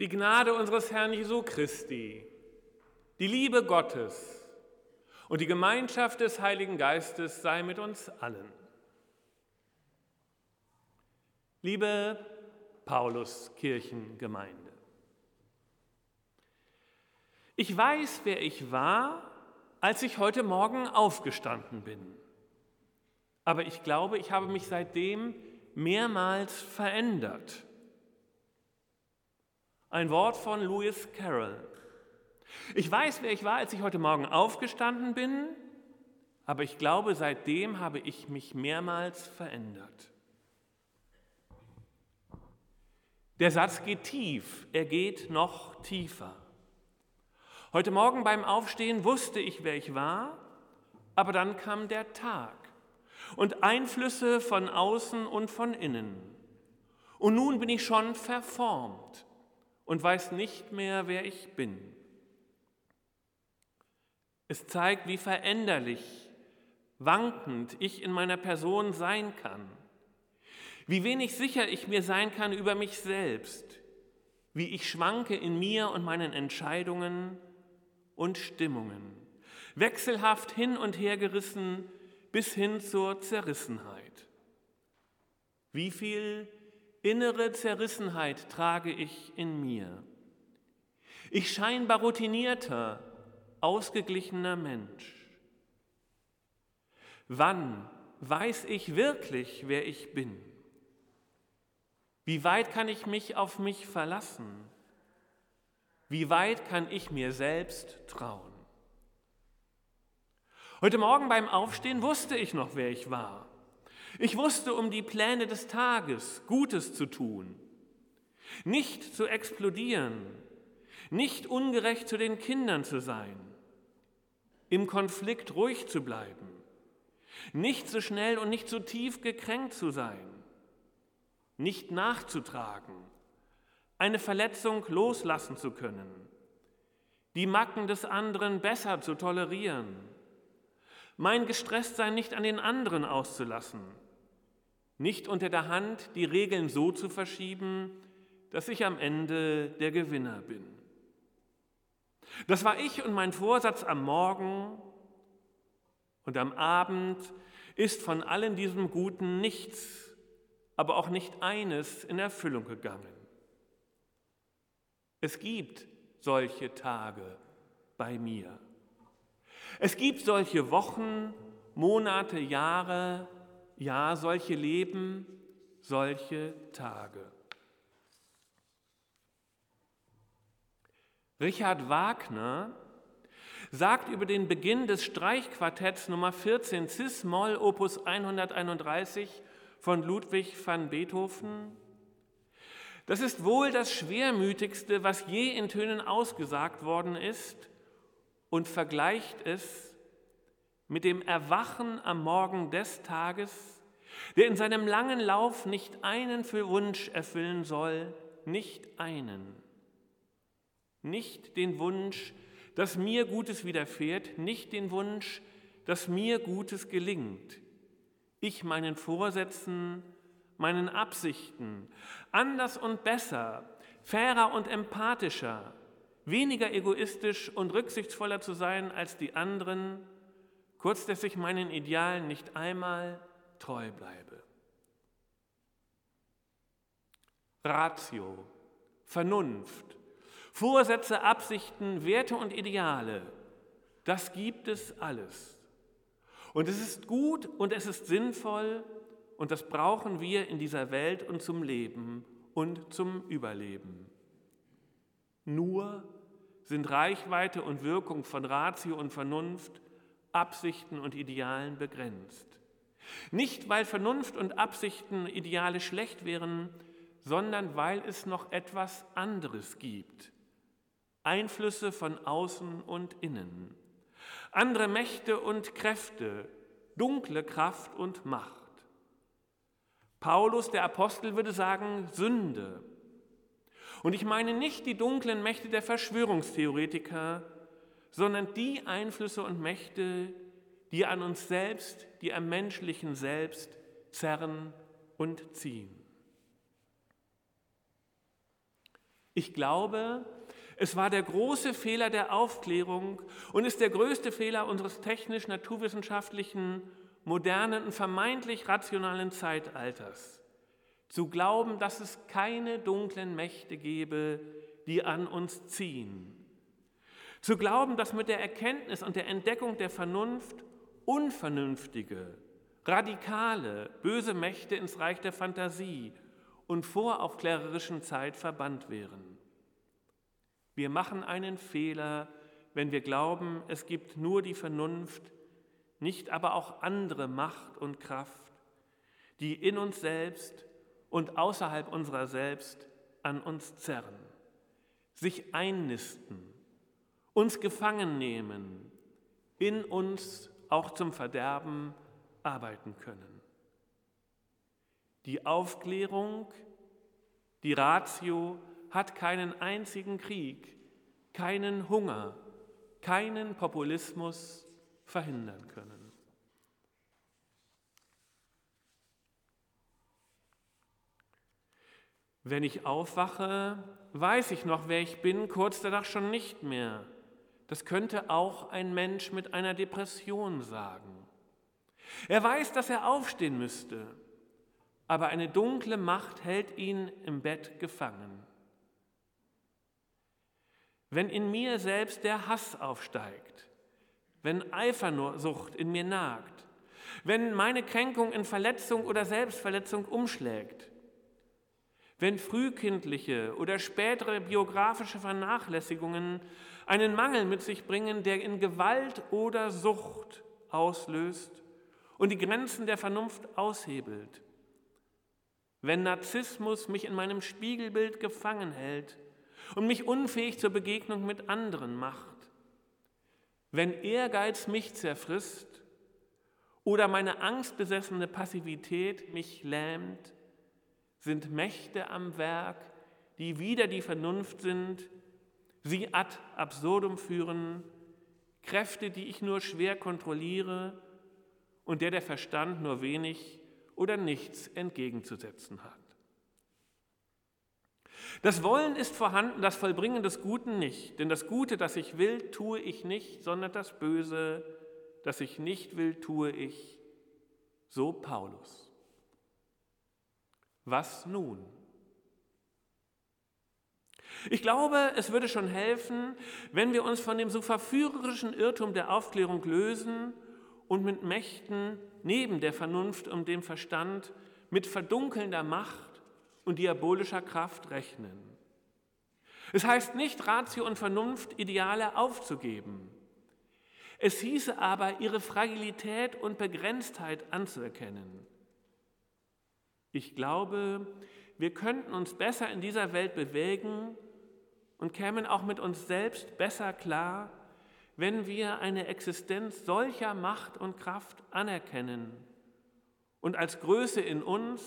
Die Gnade unseres Herrn Jesu Christi, die Liebe Gottes und die Gemeinschaft des Heiligen Geistes sei mit uns allen. Liebe Paulus-Kirchengemeinde, ich weiß, wer ich war, als ich heute Morgen aufgestanden bin. Aber ich glaube, ich habe mich seitdem mehrmals verändert. Ein Wort von Lewis Carroll. Ich weiß, wer ich war, als ich heute Morgen aufgestanden bin, aber ich glaube, seitdem habe ich mich mehrmals verändert. Der Satz geht tief, er geht noch tiefer. Heute Morgen beim Aufstehen wusste ich, wer ich war, aber dann kam der Tag und Einflüsse von außen und von innen. Und nun bin ich schon verformt und weiß nicht mehr, wer ich bin. Es zeigt, wie veränderlich, wankend ich in meiner Person sein kann, wie wenig sicher ich mir sein kann über mich selbst, wie ich schwanke in mir und meinen Entscheidungen und Stimmungen, wechselhaft hin und her gerissen bis hin zur Zerrissenheit. Wie viel Innere Zerrissenheit trage ich in mir. Ich scheinbar routinierter, ausgeglichener Mensch. Wann weiß ich wirklich, wer ich bin? Wie weit kann ich mich auf mich verlassen? Wie weit kann ich mir selbst trauen? Heute Morgen beim Aufstehen wusste ich noch, wer ich war. Ich wusste um die Pläne des Tages, Gutes zu tun, nicht zu explodieren, nicht ungerecht zu den Kindern zu sein, im Konflikt ruhig zu bleiben, nicht so schnell und nicht so tief gekränkt zu sein, nicht nachzutragen, eine Verletzung loslassen zu können, die Macken des anderen besser zu tolerieren, mein Gestresstsein nicht an den anderen auszulassen, nicht unter der Hand die Regeln so zu verschieben, dass ich am Ende der Gewinner bin. Das war ich und mein Vorsatz am Morgen und am Abend ist von allen diesem Guten nichts, aber auch nicht eines in Erfüllung gegangen. Es gibt solche Tage bei mir. Es gibt solche Wochen, Monate, Jahre, ja, solche Leben, solche Tage. Richard Wagner sagt über den Beginn des Streichquartetts Nummer 14 Cis-Moll Opus 131 von Ludwig van Beethoven, das ist wohl das Schwermütigste, was je in Tönen ausgesagt worden ist und vergleicht es mit dem Erwachen am Morgen des Tages, der in seinem langen Lauf nicht einen für Wunsch erfüllen soll, nicht einen. Nicht den Wunsch, dass mir Gutes widerfährt, nicht den Wunsch, dass mir Gutes gelingt. Ich meinen Vorsätzen, meinen Absichten, anders und besser, fairer und empathischer, weniger egoistisch und rücksichtsvoller zu sein als die anderen, kurz dass ich meinen Idealen nicht einmal treu bleibe. Ratio, Vernunft, Vorsätze, Absichten, Werte und Ideale, das gibt es alles. Und es ist gut und es ist sinnvoll und das brauchen wir in dieser Welt und zum Leben und zum Überleben. Nur sind Reichweite und Wirkung von Ratio und Vernunft Absichten und Idealen begrenzt. Nicht, weil Vernunft und Absichten, Ideale schlecht wären, sondern weil es noch etwas anderes gibt. Einflüsse von außen und innen. Andere Mächte und Kräfte, dunkle Kraft und Macht. Paulus, der Apostel, würde sagen Sünde. Und ich meine nicht die dunklen Mächte der Verschwörungstheoretiker, sondern die Einflüsse und Mächte, die an uns selbst, die am menschlichen Selbst zerren und ziehen. Ich glaube, es war der große Fehler der Aufklärung und ist der größte Fehler unseres technisch-naturwissenschaftlichen, modernen und vermeintlich rationalen Zeitalters, zu glauben, dass es keine dunklen Mächte gebe, die an uns ziehen. Zu glauben, dass mit der Erkenntnis und der Entdeckung der Vernunft unvernünftige, radikale, böse Mächte ins Reich der Fantasie und voraufklärerischen Zeit verbannt wären. Wir machen einen Fehler, wenn wir glauben, es gibt nur die Vernunft, nicht aber auch andere Macht und Kraft, die in uns selbst und außerhalb unserer selbst an uns zerren, sich einnisten, uns gefangen nehmen, in uns auch zum Verderben arbeiten können. Die Aufklärung, die Ratio hat keinen einzigen Krieg, keinen Hunger, keinen Populismus verhindern können. Wenn ich aufwache, weiß ich noch, wer ich bin, kurz danach schon nicht mehr. Das könnte auch ein Mensch mit einer Depression sagen. Er weiß, dass er aufstehen müsste, aber eine dunkle Macht hält ihn im Bett gefangen. Wenn in mir selbst der Hass aufsteigt, wenn Eifersucht in mir nagt, wenn meine Kränkung in Verletzung oder Selbstverletzung umschlägt, wenn frühkindliche oder spätere biografische Vernachlässigungen einen Mangel mit sich bringen, der in Gewalt oder Sucht auslöst und die Grenzen der Vernunft aushebelt, wenn Narzissmus mich in meinem Spiegelbild gefangen hält und mich unfähig zur Begegnung mit anderen macht, wenn Ehrgeiz mich zerfrisst oder meine angstbesessene Passivität mich lähmt, sind Mächte am Werk, die wider die Vernunft sind, sie ad absurdum führen, Kräfte, die ich nur schwer kontrolliere und der der Verstand nur wenig oder nichts entgegenzusetzen hat. Das Wollen ist vorhanden, das Vollbringen des Guten nicht. Denn das Gute, das ich will, tue ich nicht, sondern das Böse, das ich nicht will, tue ich. So Paulus. Was nun? Ich glaube, es würde schon helfen, wenn wir uns von dem so verführerischen Irrtum der Aufklärung lösen und mit Mächten neben der Vernunft und dem Verstand, mit verdunkelnder Macht und diabolischer Kraft rechnen. Es heißt nicht, Ratio und Vernunft Ideale aufzugeben. Es hieße aber, ihre Fragilität und Begrenztheit anzuerkennen. Ich glaube, wir könnten uns besser in dieser Welt bewegen und kämen auch mit uns selbst besser klar, wenn wir eine Existenz solcher Macht und Kraft anerkennen und als Größe in uns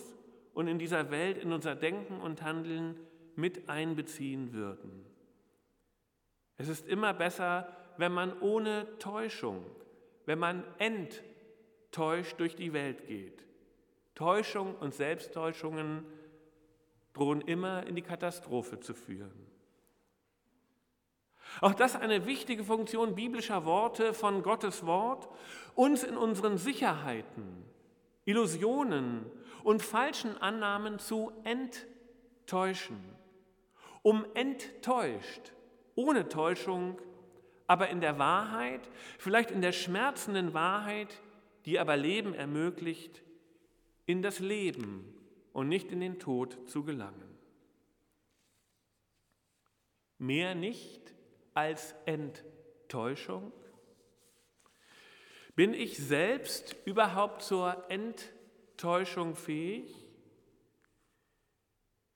und in dieser Welt, in unser Denken und Handeln mit einbeziehen würden. Es ist immer besser, wenn man ohne Täuschung, wenn man enttäuscht durch die Welt geht. Täuschung und Selbsttäuschungen drohen immer in die Katastrophe zu führen. Auch das eine wichtige Funktion biblischer Worte von Gottes Wort, uns in unseren Sicherheiten, Illusionen und falschen Annahmen zu enttäuschen. Um enttäuscht, ohne Täuschung, aber in der Wahrheit, vielleicht in der schmerzenden Wahrheit, die aber Leben ermöglicht, in das Leben und nicht in den Tod zu gelangen. Mehr nicht als Enttäuschung? Bin ich selbst überhaupt zur Enttäuschung? Täuschung fähig?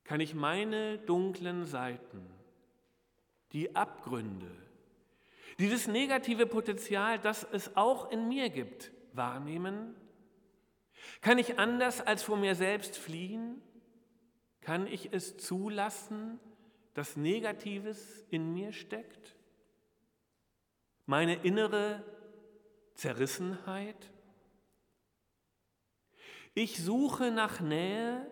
Kann ich meine dunklen Seiten, die Abgründe, dieses negative Potenzial, das es auch in mir gibt, wahrnehmen? Kann ich anders als vor mir selbst fliehen? Kann ich es zulassen, dass Negatives in mir steckt? Meine innere Zerrissenheit? Ich suche nach Nähe,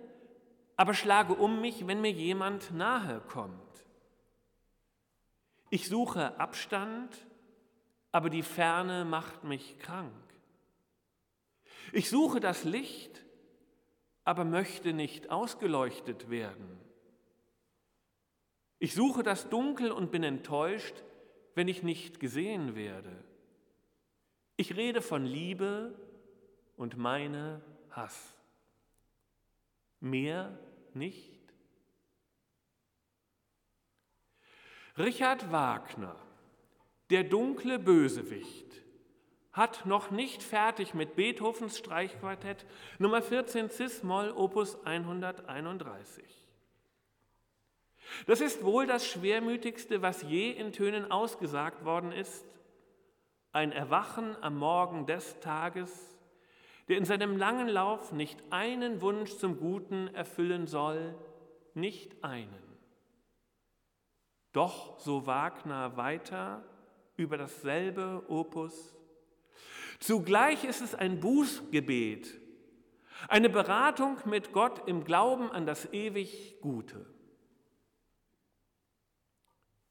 aber schlage um mich, wenn mir jemand nahe kommt. Ich suche Abstand, aber die Ferne macht mich krank. Ich suche das Licht, aber möchte nicht ausgeleuchtet werden. Ich suche das Dunkel und bin enttäuscht, wenn ich nicht gesehen werde. Ich rede von Liebe und meine Hass. Mehr nicht. Richard Wagner, der dunkle Bösewicht, hat noch nicht fertig mit Beethovens Streichquartett Nummer 14 Cis-Moll Opus 131. Das ist wohl das Schwermütigste, was je in Tönen ausgesagt worden ist. Ein Erwachen am Morgen des Tages, der in seinem langen Lauf nicht einen Wunsch zum Guten erfüllen soll, nicht einen. Doch so Wagner weiter über dasselbe Opus. Zugleich ist es ein Bußgebet, eine Beratung mit Gott im Glauben an das ewig Gute.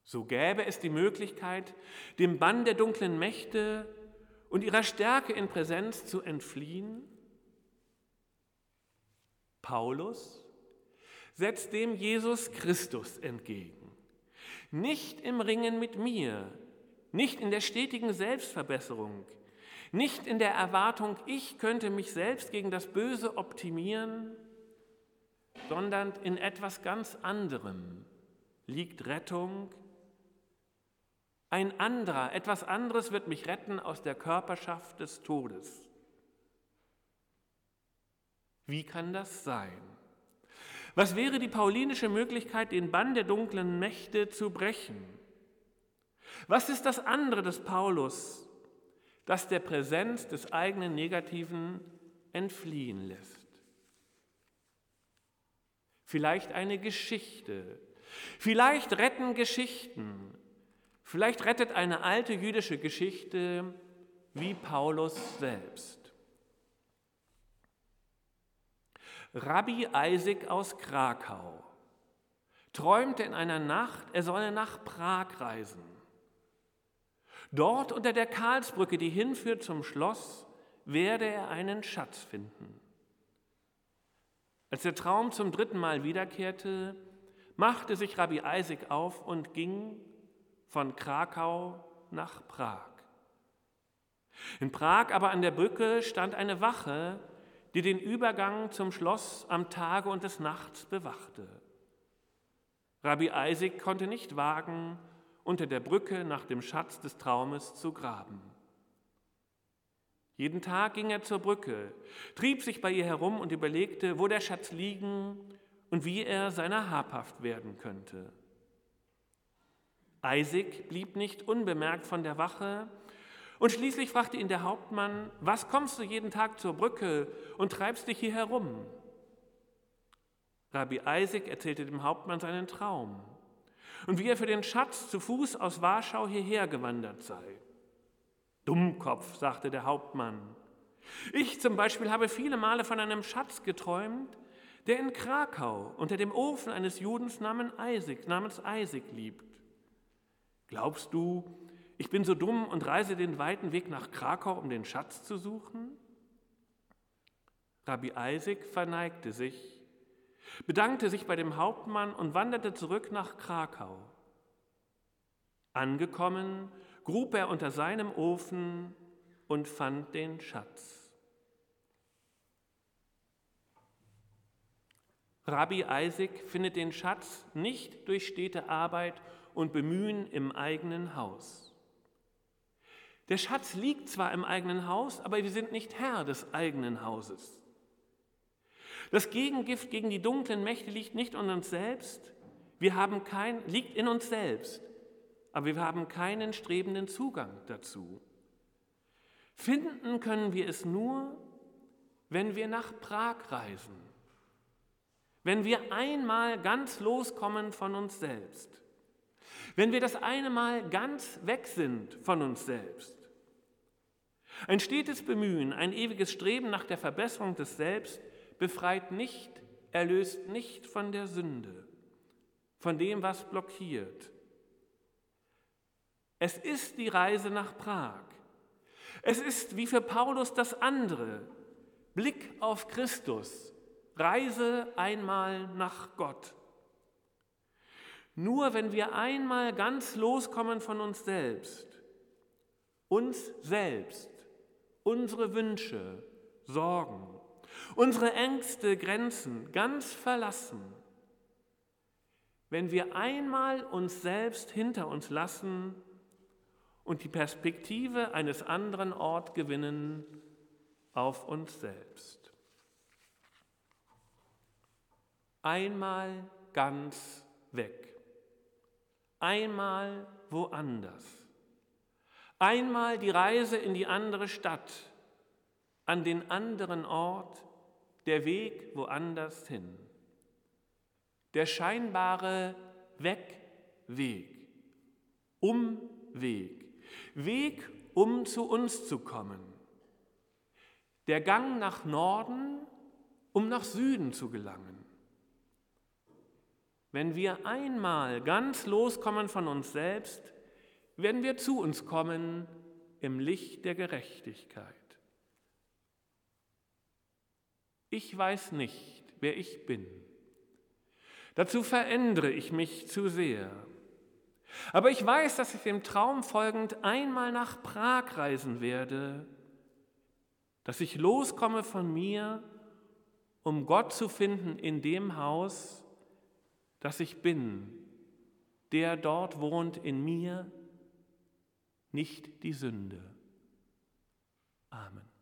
So gäbe es die Möglichkeit, dem Bann der dunklen Mächte und ihrer Stärke in Präsenz zu entfliehen. Paulus setzt dem Jesus Christus entgegen. Nicht im Ringen mit mir, nicht in der stetigen Selbstverbesserung, nicht in der Erwartung, ich könnte mich selbst gegen das Böse optimieren, sondern in etwas ganz anderem liegt Rettung ein anderer, etwas anderes wird mich retten aus der Körperschaft des Todes. Wie kann das sein? Was wäre die paulinische Möglichkeit, den Bann der dunklen Mächte zu brechen? Was ist das andere des Paulus, das der Präsenz des eigenen Negativen entfliehen lässt? Vielleicht eine Geschichte. Vielleicht retten Geschichten Vielleicht rettet eine alte jüdische Geschichte wie Paulus selbst. Rabbi Isaac aus Krakau träumte in einer Nacht, er solle nach Prag reisen. Dort unter der Karlsbrücke, die hinführt zum Schloss, werde er einen Schatz finden. Als der Traum zum dritten Mal wiederkehrte, machte sich Rabbi Isaac auf und ging von Krakau nach Prag. In Prag aber an der Brücke stand eine Wache, die den Übergang zum Schloss am Tage und des Nachts bewachte. Rabbi Isaac konnte nicht wagen, unter der Brücke nach dem Schatz des Traumes zu graben. Jeden Tag ging er zur Brücke, trieb sich bei ihr herum und überlegte, wo der Schatz liegen und wie er seiner habhaft werden könnte. Isaac blieb nicht unbemerkt von der Wache und schließlich fragte ihn der Hauptmann, was kommst du jeden Tag zur Brücke und treibst dich hier herum? Rabbi Isaac erzählte dem Hauptmann seinen Traum und wie er für den Schatz zu Fuß aus Warschau hierher gewandert sei. Dummkopf, sagte der Hauptmann. Ich zum Beispiel habe viele Male von einem Schatz geträumt, der in Krakau unter dem Ofen eines Judens namens Isaac, namens Isaac liegt. Glaubst du, ich bin so dumm und reise den weiten Weg nach Krakau, um den Schatz zu suchen? Rabbi Isaac verneigte sich, bedankte sich bei dem Hauptmann und wanderte zurück nach Krakau. Angekommen, grub er unter seinem Ofen und fand den Schatz. Rabbi Isaac findet den Schatz nicht durch stete Arbeit und Bemühen im eigenen Haus. Der Schatz liegt zwar im eigenen Haus, aber wir sind nicht Herr des eigenen Hauses. Das Gegengift gegen die dunklen Mächte liegt nicht in uns selbst, wir haben kein, liegt in uns selbst, aber wir haben keinen strebenden Zugang dazu. Finden können wir es nur, wenn wir nach Prag reisen, wenn wir einmal ganz loskommen von uns selbst. Wenn wir das eine Mal ganz weg sind von uns selbst. Ein stetes Bemühen, ein ewiges Streben nach der Verbesserung des Selbst befreit nicht, erlöst nicht von der Sünde, von dem, was blockiert. Es ist die Reise nach Prag. Es ist wie für Paulus das andere, Blick auf Christus, Reise einmal nach Gott. Nur wenn wir einmal ganz loskommen von uns selbst, uns selbst, unsere Wünsche, Sorgen, unsere Ängste, Grenzen ganz verlassen, wenn wir einmal uns selbst hinter uns lassen und die Perspektive eines anderen Orts gewinnen auf uns selbst. Einmal ganz weg, einmal woanders, einmal die Reise in die andere Stadt, an den anderen Ort, der Weg woanders hin. Der scheinbare Wegweg, Umweg, Weg, um zu uns zu kommen. Der Gang nach Norden, um nach Süden zu gelangen. Wenn wir einmal ganz loskommen von uns selbst, werden wir zu uns kommen im Licht der Gerechtigkeit. Ich weiß nicht, wer ich bin. Dazu verändere ich mich zu sehr. Aber ich weiß, dass ich dem Traum folgend einmal nach Prag reisen werde, dass ich loskomme von mir, um Gott zu finden in dem Haus, das ich bin, der dort wohnt in mir, nicht die Sünde. Amen.